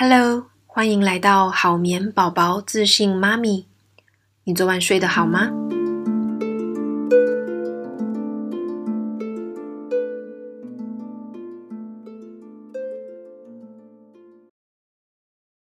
Hello，欢迎来到好眠宝宝自信妈咪。你昨晚睡得好吗？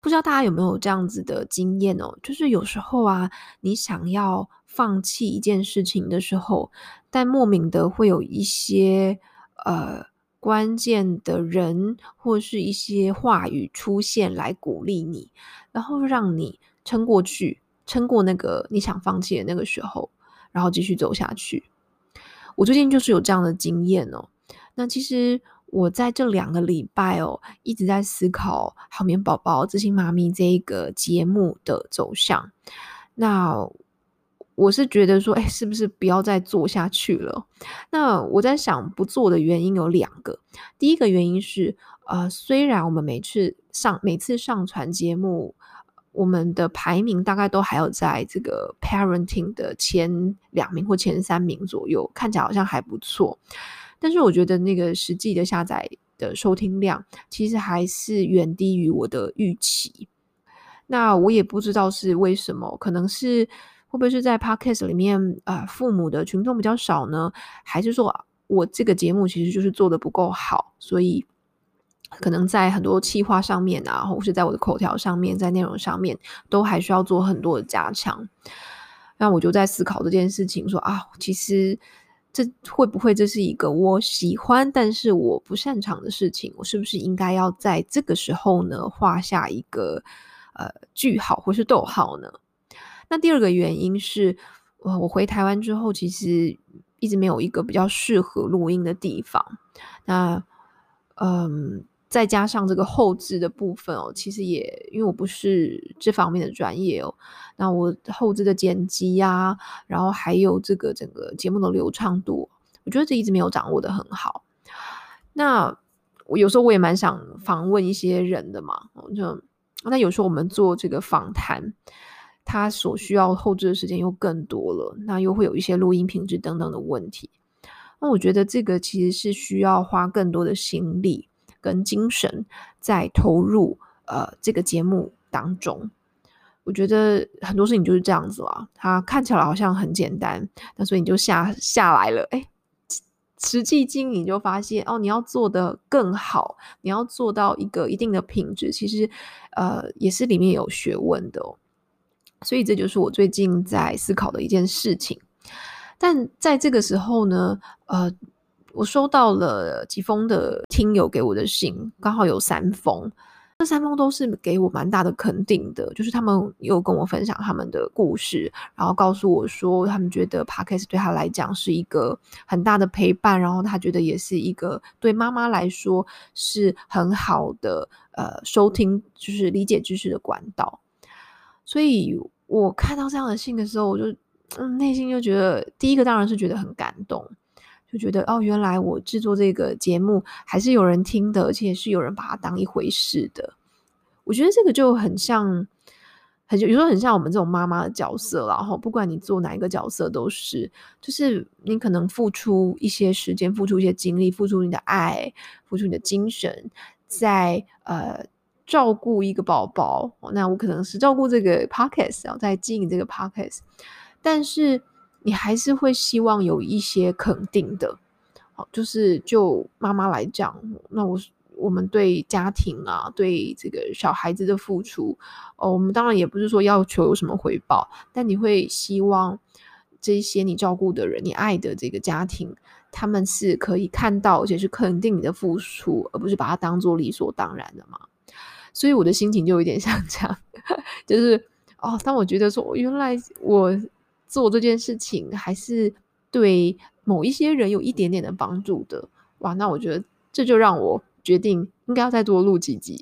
不知道大家有没有这样子的经验哦？就是有时候啊，你想要放弃一件事情的时候，但莫名的会有一些呃。关键的人或是一些话语出现来鼓励你，然后让你撑过去，撑过那个你想放弃的那个时候，然后继续走下去。我最近就是有这样的经验哦。那其实我在这两个礼拜哦，一直在思考《好眠宝宝自信妈咪》这一个节目的走向。那我是觉得说，哎，是不是不要再做下去了？那我在想，不做的原因有两个。第一个原因是，呃，虽然我们每次上每次上传节目，我们的排名大概都还有在这个 parenting 的前两名或前三名左右，看起来好像还不错。但是我觉得那个实际的下载的收听量，其实还是远低于我的预期。那我也不知道是为什么，可能是。会不会是在 Podcast 里面啊、父母的群众比较少呢？还是说我这个节目其实就是做的不够好，所以可能在很多企划上面啊，或是在我的口条上面，在内容上面，都还需要做很多的加强。那我就在思考这件事情，说啊，其实这会不会这是一个我喜欢但是我不擅长的事情？我是不是应该要在这个时候呢，画下一个呃句号或是逗号呢？那第二个原因是，我我回台湾之后，其实一直没有一个比较适合录音的地方。那嗯，再加上这个后置的部分哦，其实也因为我不是这方面的专业哦，那我后置的剪辑呀、然后还有这个整个节目的流畅度，我觉得这一直没有掌握得很好。那我有时候我也蛮想访问一些人的嘛，就那有时候我们做这个访谈。他所需要后置的时间又更多了，那又会有一些录音品质等等的问题。那我觉得这个其实是需要花更多的心力跟精神在投入呃这个节目当中。我觉得很多事情就是这样子啊，它看起来好像很简单，那所以你就下下来了，哎，实际经营就发现哦，你要做得更好，你要做到一个一定的品质，其实呃也是里面有学问的哦。所以这就是我最近在思考的一件事情，但在这个时候呢，呃，我收到了几封的听友给我的信，刚好有三封，这三封都是给我蛮大的肯定的，就是他们又跟我分享他们的故事，然后告诉我说，他们觉得 Podcast 对他来讲是一个很大的陪伴，然后他觉得也是一个对妈妈来说是很好的呃收听，就是理解知识的管道。所以我看到这样的信的时候，我就嗯，内心就觉得，第一个当然是觉得很感动，就觉得哦，原来我制作这个节目还是有人听的，而且是有人把它当一回事的。我觉得这个就很像，很有时候很像我们这种妈妈的角色，然后不管你做哪一个角色，都是就是你可能付出一些时间，付出一些精力，付出你的爱，付出你的精神，在呃。照顾一个宝宝，那我可能是照顾这个 podcast，然后在经营这个 pockets，但是你还是会希望有一些肯定的，好，就是就妈妈来讲，那我我们对家庭啊，对这个小孩子的付出，哦，我们当然也不是说要求有什么回报，但你会希望这些你照顾的人，你爱的这个家庭，他们是可以看到，而且是肯定你的付出，而不是把它当做理所当然的嘛。所以我的心情就有点 像这样，就是哦，当我觉得说，原来我做这件事情还是对某一些人有一点点的帮助的，哇，那我觉得这就让我决定应该要再多录几集，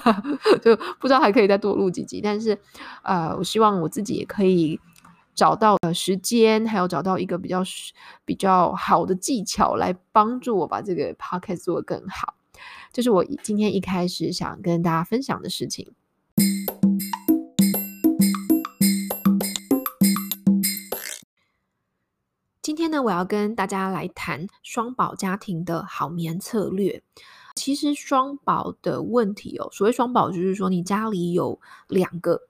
就不知道还可以再多录几集，但是呃，我希望我自己也可以找到呃时间，还有找到一个比较比较好的技巧来帮助我把这个 podcast 做得更好。这是我今天一开始想跟大家分享的事情。今天呢，我要跟大家来谈双宝家庭的好眠策略。其实双宝的问题哦，所谓双宝就是说你家里有两个，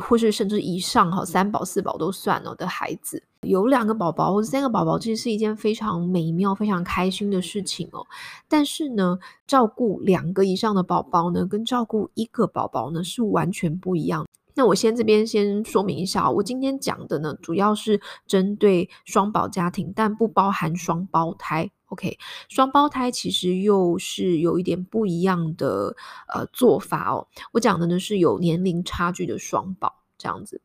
或是甚至以上哈，三宝四宝都算了的孩子，有两个宝宝或三个宝宝，其实是一件非常美妙、非常开心的事情哦。但是呢，照顾两个以上的宝宝呢，跟照顾一个宝宝呢，是完全不一样。那我先这边先说明一下，我今天讲的呢，主要是针对双宝家庭，但不包含双胞胎。OK，双胞胎其实又是有一点不一样的呃做法哦。我讲的呢是有年龄差距的双宝这样子。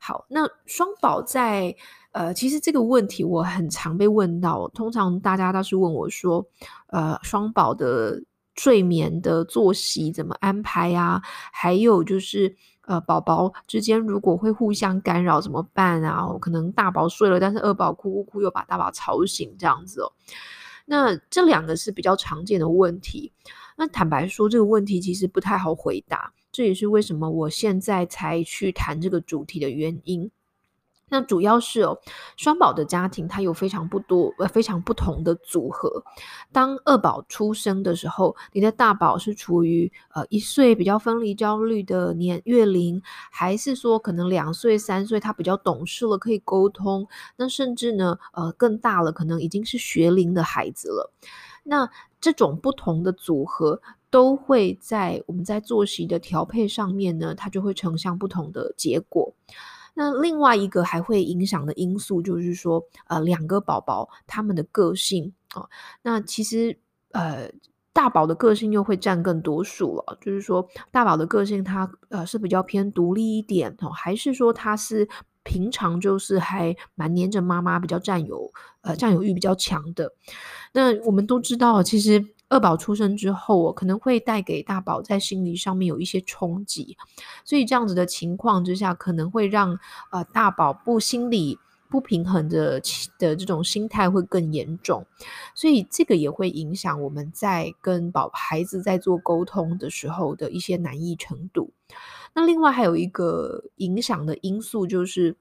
好，那双宝在呃，其实这个问题我很常被问到，通常大家都是问我说，呃，双宝的睡眠的作息怎么安排呀？还有就是。呃，宝宝之间如果会互相干扰怎么办啊？可能大宝睡了，但是二宝哭哭哭又把大宝吵醒这样子哦。那这两个是比较常见的问题。那坦白说，这个问题其实不太好回答，这也是为什么我现在才去谈这个主题的原因。那主要是哦，双宝的家庭它有非常不多呃非常不同的组合。当二宝出生的时候，你的大宝是处于呃一岁比较分离焦虑的年月龄，还是说可能两岁三岁他比较懂事了可以沟通？那甚至呢呃更大了，可能已经是学龄的孩子了。那这种不同的组合都会在我们在作息的调配上面呢，它就会呈现不同的结果。那另外一个还会影响的因素就是说，呃，两个宝宝他们的个性哦，那其实呃，大宝的个性又会占更多数了。就是说，大宝的个性他呃是比较偏独立一点哦，还是说他是平常就是还蛮黏着妈妈，比较占有呃占有欲比较强的？那我们都知道，其实。二宝出生之后，我可能会带给大宝在心理上面有一些冲击，所以这样子的情况之下，可能会让呃大宝不心理不平衡的的这种心态会更严重，所以这个也会影响我们在跟宝孩子在做沟通的时候的一些难易程度。那另外还有一个影响的因素就是。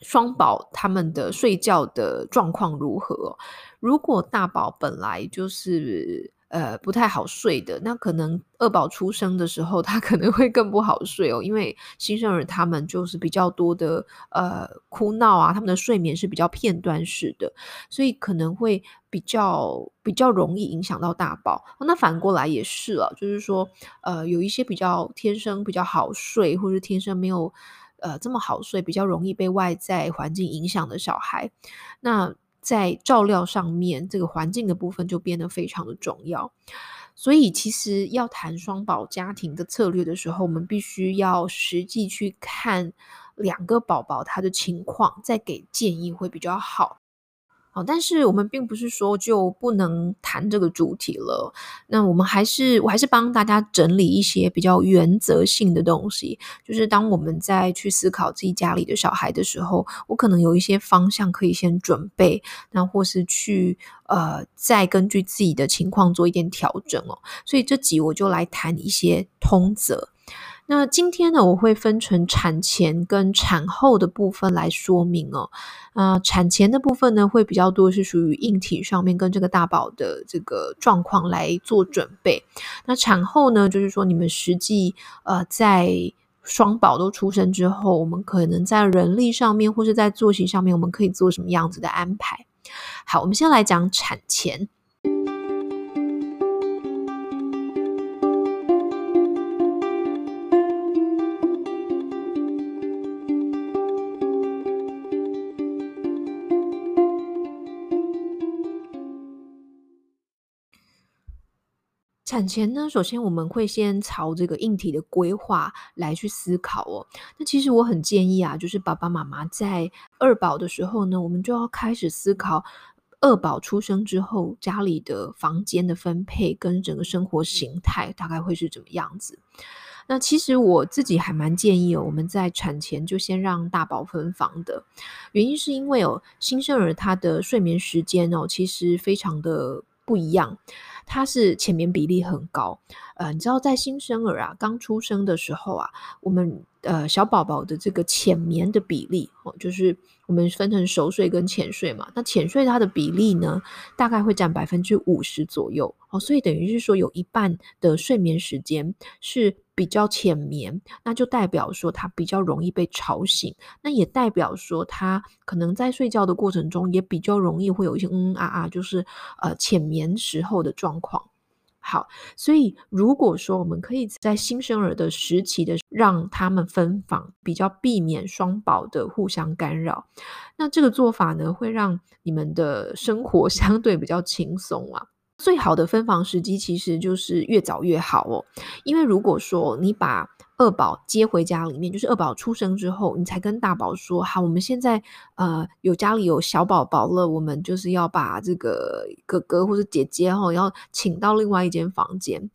双宝他们的睡觉的状况如何？如果大宝本来就是呃不太好睡的，那可能二宝出生的时候他可能会更不好睡哦，因为新生儿他们就是比较多的呃哭闹啊，他们的睡眠是比较片段式的，所以可能会比较比较容易影响到大宝。那反过来也是了，就是说呃有一些比较天生比较好睡，或者天生没有。呃，这么好睡，比较容易被外在环境影响的小孩，那在照料上面，这个环境的部分就变得非常的重要。所以，其实要谈双宝家庭的策略的时候，我们必须要实际去看两个宝宝他的情况，再给建议会比较好。但是我们并不是说就不能谈这个主题了。那我们还是，我还是帮大家整理一些比较原则性的东西。就是当我们在去思考自己家里的小孩的时候，我可能有一些方向可以先准备，那或是去呃再根据自己的情况做一点调整哦。所以这集我就来谈一些通则。那今天呢，我会分成产前跟产后的部分来说明哦。啊、呃，产前的部分呢，会比较多是属于硬体上面跟这个大宝的这个状况来做准备。那产后呢，就是说你们实际呃在双宝都出生之后，我们可能在人力上面或是在作息上面，我们可以做什么样子的安排？好，我们先来讲产前。产前呢，首先我们会先朝这个硬体的规划来去思考哦。那其实我很建议啊，就是爸爸妈妈在二宝的时候呢，我们就要开始思考二宝出生之后家里的房间的分配跟整个生活形态大概会是怎么样子。那其实我自己还蛮建议哦，我们在产前就先让大宝分房的，原因是因为哦，新生儿他的睡眠时间哦，其实非常的不一样。它是浅眠比例很高。呃，你知道在新生儿啊刚出生的时候啊，我们呃小宝宝的这个浅眠的比例哦，就是我们分成熟睡跟浅睡嘛。那浅睡它的比例呢，大概会占百分之五十左右哦，所以等于是说有一半的睡眠时间是比较浅眠，那就代表说他比较容易被吵醒，那也代表说他可能在睡觉的过程中也比较容易会有一些嗯嗯啊啊，就是呃浅眠时候的状况。好，所以如果说我们可以在新生儿的时期的让他们分房，比较避免双宝的互相干扰，那这个做法呢，会让你们的生活相对比较轻松啊。最好的分房时机其实就是越早越好哦，因为如果说你把二宝接回家里面，就是二宝出生之后，你才跟大宝说好，我们现在呃有家里有小宝宝了，我们就是要把这个哥哥或者姐姐哈、哦，要请到另外一间房间。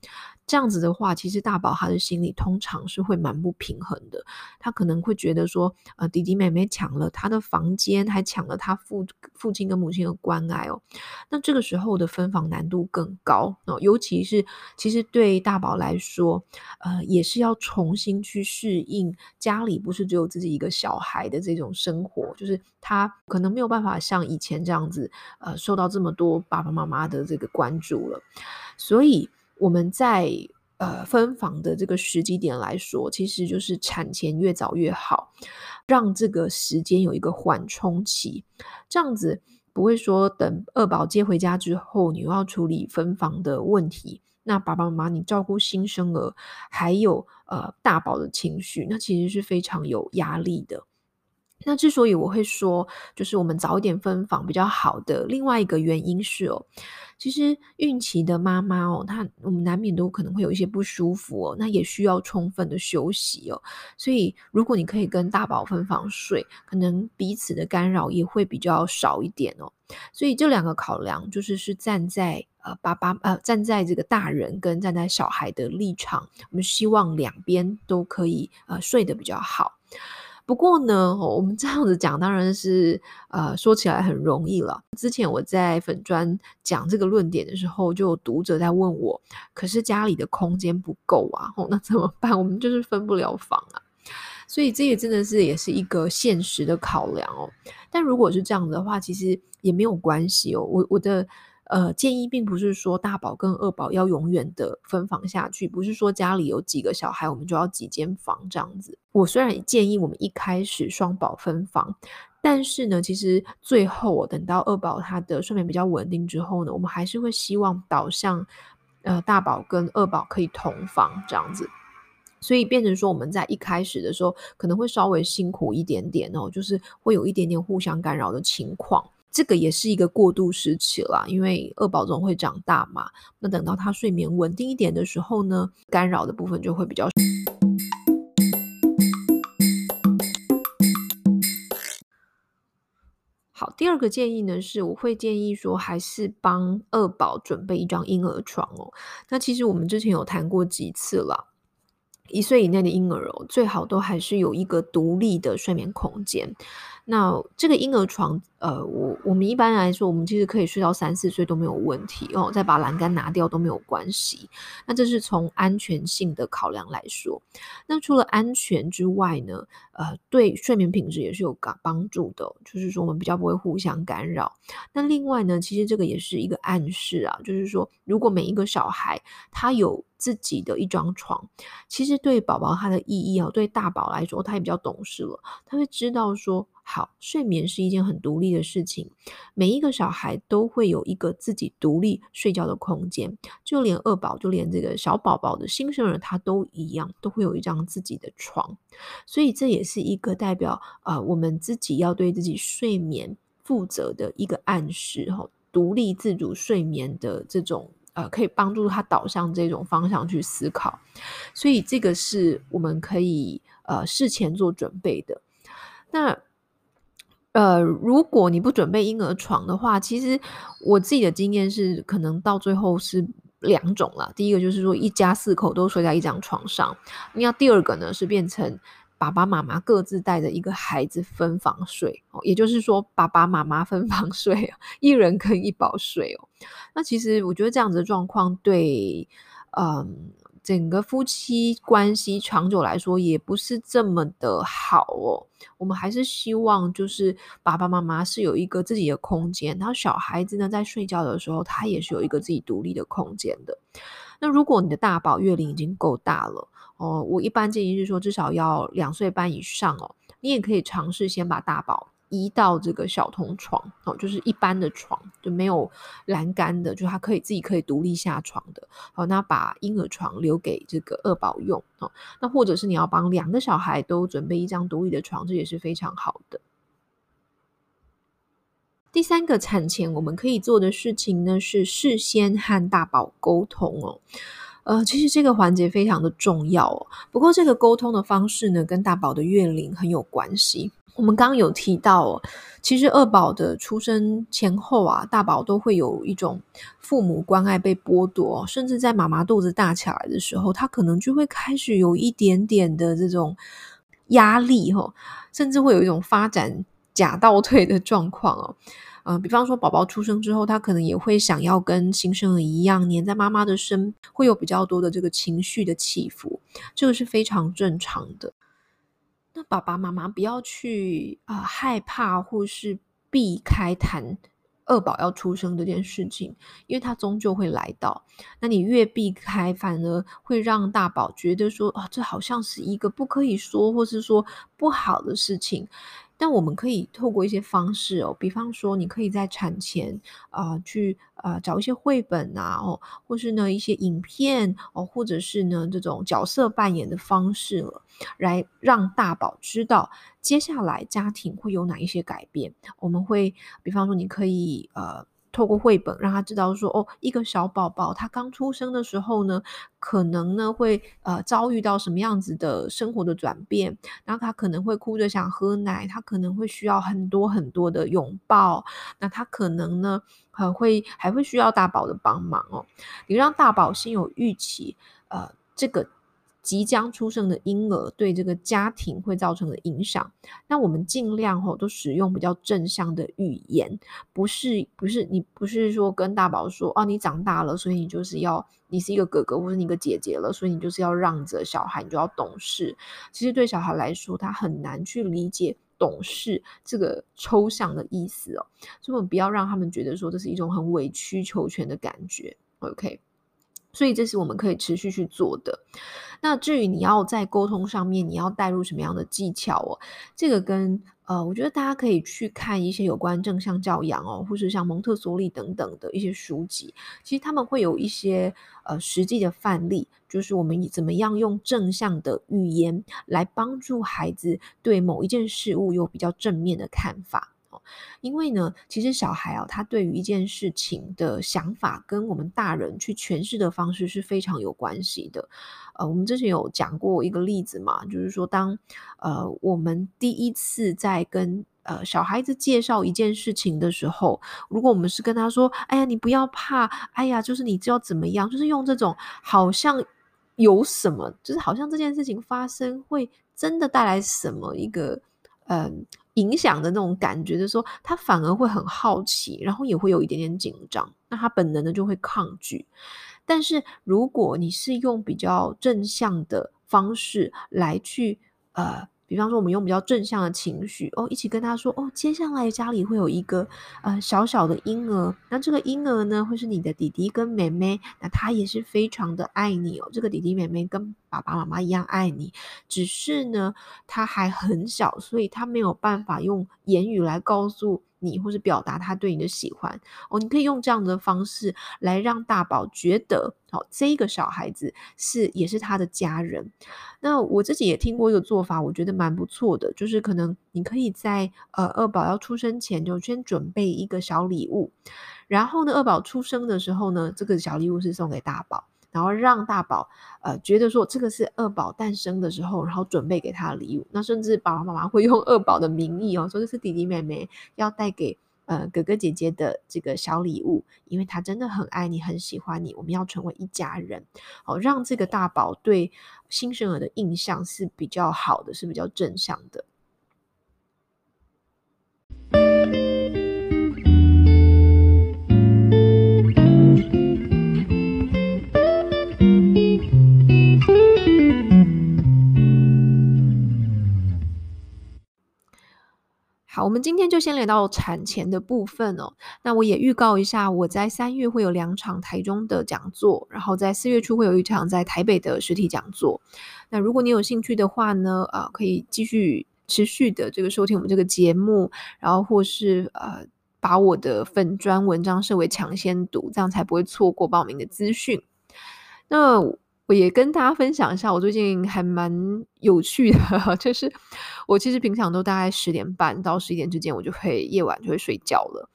这样子的话，其实大宝他的心里通常是会蛮不平衡的。他可能会觉得说，呃，弟弟妹妹抢了他的房间，还抢了他父父亲跟母亲的关爱哦。那这个时候的分房难度更高哦，尤其是其实对大宝来说，呃，也是要重新去适应家里不是只有自己一个小孩的这种生活，就是他可能没有办法像以前这样子，呃，受到这么多爸爸妈妈的这个关注了，所以。我们在呃分房的这个时机点来说，其实就是产前越早越好，让这个时间有一个缓冲期，这样子不会说等二宝接回家之后，你又要处理分房的问题，那爸爸妈妈你照顾新生儿，还有呃大宝的情绪，那其实是非常有压力的。那之所以我会说，就是我们早一点分房比较好的另外一个原因是哦，其实孕期的妈妈哦，她我们难免都可能会有一些不舒服哦，那也需要充分的休息哦。所以如果你可以跟大宝分房睡，可能彼此的干扰也会比较少一点哦。所以这两个考量就是是站在呃爸爸呃站在这个大人跟站在小孩的立场，我们希望两边都可以呃睡得比较好。不过呢，我们这样子讲当然是呃说起来很容易了。之前我在粉专讲这个论点的时候，就有读者在问我，可是家里的空间不够啊，那怎么办？我们就是分不了房啊。所以这也真的是也是一个现实的考量哦。但如果是这样的话，其实也没有关系哦。我我的。呃，建议并不是说大宝跟二宝要永远的分房下去，不是说家里有几个小孩我们就要几间房这样子。我虽然建议我们一开始双宝分房，但是呢，其实最后等到二宝他的睡眠比较稳定之后呢，我们还是会希望导向呃大宝跟二宝可以同房这样子。所以变成说我们在一开始的时候可能会稍微辛苦一点点哦，就是会有一点点互相干扰的情况。这个也是一个过渡时期啦，因为二宝总会长大嘛。那等到他睡眠稳定一点的时候呢，干扰的部分就会比较。好，第二个建议呢，是我会建议说，还是帮二宝准备一张婴儿床哦。那其实我们之前有谈过几次了，一岁以内的婴儿哦，最好都还是有一个独立的睡眠空间。那这个婴儿床，呃，我我们一般来说，我们其实可以睡到三四岁都没有问题哦，再把栏杆拿掉都没有关系。那这是从安全性的考量来说。那除了安全之外呢，呃，对睡眠品质也是有帮帮助的，就是说我们比较不会互相干扰。那另外呢，其实这个也是一个暗示啊，就是说如果每一个小孩他有自己的一张床，其实对宝宝他的意义啊，对大宝来说他也比较懂事了，他会知道说。好，睡眠是一件很独立的事情。每一个小孩都会有一个自己独立睡觉的空间，就连二宝，就连这个小宝宝的新生儿，他都一样，都会有一张自己的床。所以这也是一个代表，呃，我们自己要对自己睡眠负责的一个暗示，哈，独立自主睡眠的这种，呃，可以帮助他导向这种方向去思考。所以这个是我们可以，呃，事前做准备的。那。呃，如果你不准备婴儿床的话，其实我自己的经验是，可能到最后是两种了。第一个就是说，一家四口都睡在一张床上；那第二个呢，是变成爸爸妈妈各自带着一个孩子分房睡哦，也就是说爸爸妈妈分房睡，一人跟一宝睡哦。那其实我觉得这样子的状况对，嗯。整个夫妻关系长久来说也不是这么的好哦。我们还是希望就是爸爸妈妈是有一个自己的空间，然后小孩子呢在睡觉的时候，他也是有一个自己独立的空间的。那如果你的大宝月龄已经够大了哦，我一般建议是说至少要两岁半以上哦，你也可以尝试先把大宝。移到这个小童床哦，就是一般的床，就没有栏杆的，就他可以自己可以独立下床的。好，那把婴儿床留给这个二宝用哦。那或者是你要帮两个小孩都准备一张独立的床，这也是非常好的。第三个产前我们可以做的事情呢，是事先和大宝沟通哦。呃，其实这个环节非常的重要哦。不过这个沟通的方式呢，跟大宝的月龄很有关系。我们刚刚有提到，其实二宝的出生前后啊，大宝都会有一种父母关爱被剥夺，甚至在妈妈肚子大起来的时候，他可能就会开始有一点点的这种压力哦，甚至会有一种发展假倒退的状况哦。嗯、比方说宝宝出生之后，他可能也会想要跟新生儿一样黏在妈妈的身，会有比较多的这个情绪的起伏，这个是非常正常的。那爸爸妈妈不要去啊、害怕或是避开谈二宝要出生这件事情，因为他终究会来到。那你越避开，反而会让大宝觉得说啊、这好像是一个不可以说或是说不好的事情。那我们可以透过一些方式哦，比方说，你可以在产前啊、去啊、呃、找一些绘本啊哦，或是呢一些影片哦，或者是呢这种角色扮演的方式了，来让大宝知道接下来家庭会有哪一些改变。我们会比方说，你可以呃。透过绘本让他知道说，哦，一个小宝宝他刚出生的时候呢，可能呢会呃遭遇到什么样子的生活的转变，然后他可能会哭着想喝奶，他可能会需要很多很多的拥抱，那他可能呢还会还会需要大宝的帮忙哦。你让大宝先有预期，呃，这个。即将出生的婴儿对这个家庭会造成的影响，那我们尽量吼都使用比较正向的语言，不是不是你不是说跟大宝说哦，你长大了，所以你就是要你是一个哥哥或者你一个姐姐了，所以你就是要让着小孩，你就要懂事。其实对小孩来说，他很难去理解懂事这个抽象的意思哦，所以我们不要让他们觉得说这是一种很委曲求全的感觉。OK。所以这是我们可以持续去做的。那至于你要在沟通上面，你要带入什么样的技巧哦？这个跟呃，我觉得大家可以去看一些有关正向教养哦，或是像蒙特梭利等等的一些书籍。其实他们会有一些呃实际的范例，就是我们怎么样用正向的语言来帮助孩子对某一件事物有比较正面的看法。因为呢，其实小孩啊，他对于一件事情的想法，跟我们大人去诠释的方式是非常有关系的。呃，我们之前有讲过一个例子嘛，就是说当，呃我们第一次在跟呃小孩子介绍一件事情的时候，如果我们是跟他说：“哎呀，你不要怕，哎呀，就是你知道怎么样？”就是用这种好像有什么，就是好像这件事情发生会真的带来什么一个嗯。影响的那种感觉，就是说他反而会很好奇，然后也会有一点点紧张，那他本能的就会抗拒。但是如果你是用比较正向的方式来去呃。比方说，我们用比较正向的情绪哦，一起跟他说哦，接下来家里会有一个呃小小的婴儿，那这个婴儿呢，会是你的弟弟跟妹妹，那他也是非常的爱你哦，这个弟弟妹妹跟爸爸妈妈一样爱你，只是呢，他还很小，所以他没有办法用言语来告诉。你或是表达他对你的喜欢哦，你可以用这样的方式来让大宝觉得，哦，这个小孩子是也是他的家人。那我自己也听过一个做法，我觉得蛮不错的，就是可能你可以在呃二宝要出生前就先准备一个小礼物，然后呢，二宝出生的时候呢，这个小礼物是送给大宝。然后让大宝呃觉得说这个是二宝诞生的时候，然后准备给他的礼物。那甚至爸爸妈妈会用二宝的名义哦，说这是弟弟妹妹要带给呃哥哥姐姐的这个小礼物，因为他真的很爱你，很喜欢你，我们要成为一家人，好，让这个大宝对新生儿的印象是比较好的，是比较正向的。好，我们今天就先聊到产前的部分哦。那我也预告一下，我在三月会有两场台中的讲座，然后在四月初会有一场在台北的实体讲座。那如果你有兴趣的话呢，啊、可以继续持续的这个收听我们这个节目，然后或是呃把我的粉专文章设为抢先读，这样才不会错过报名的资讯。那也跟大家分享一下，我最近还蛮有趣的，就是我其实平常都大概十点半到十一点之间，我就会夜晚就会睡觉了。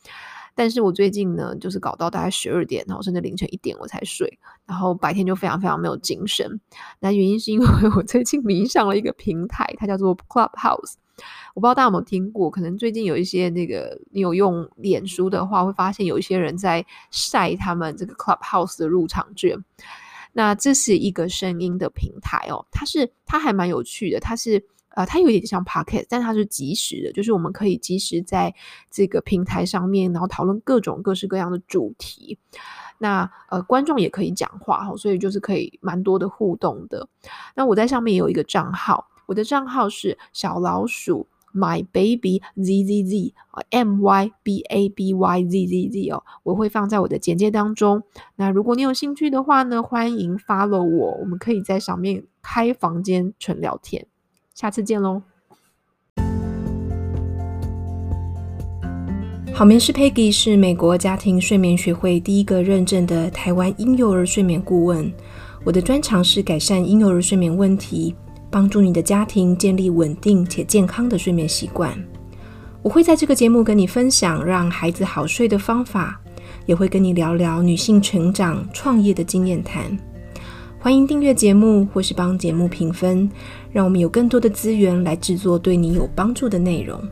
但是我最近呢，就是搞到大概十二点，然后甚至凌晨一点我才睡，然后白天就非常非常没有精神。那原因是因为我最近迷上了一个平台，它叫做 Clubhouse。我不知道大家有没有听过，可能最近有一些那个你有用脸书的话，会发现有一些人在晒他们这个 Clubhouse 的入场券。那这是一个声音的平台哦，它是它还蛮有趣的，它是呃它有点像 Podcast，但它是即时的，就是我们可以即时在这个平台上面，然后讨论各种各式各样的主题。那呃观众也可以讲话哈，所以就是可以蛮多的互动的。那我在上面也有一个账号，我的账号是小老鼠。My baby z z z m y b a b y z z z 哦，我会放在我的简介当中。那如果你有兴趣的话呢，欢迎 follow 我，我们可以在上面开房间纯聊天。下次见喽！好眠师 Peggy 是美国家庭睡眠学会第一个认证的台湾婴幼儿睡眠顾问。我的专长是改善婴幼儿睡眠问题。帮助你的家庭建立稳定且健康的睡眠习惯。我会在这个节目跟你分享让孩子好睡的方法，也会跟你聊聊女性成长、创业的经验谈。欢迎订阅节目或是帮节目评分，让我们有更多的资源来制作对你有帮助的内容。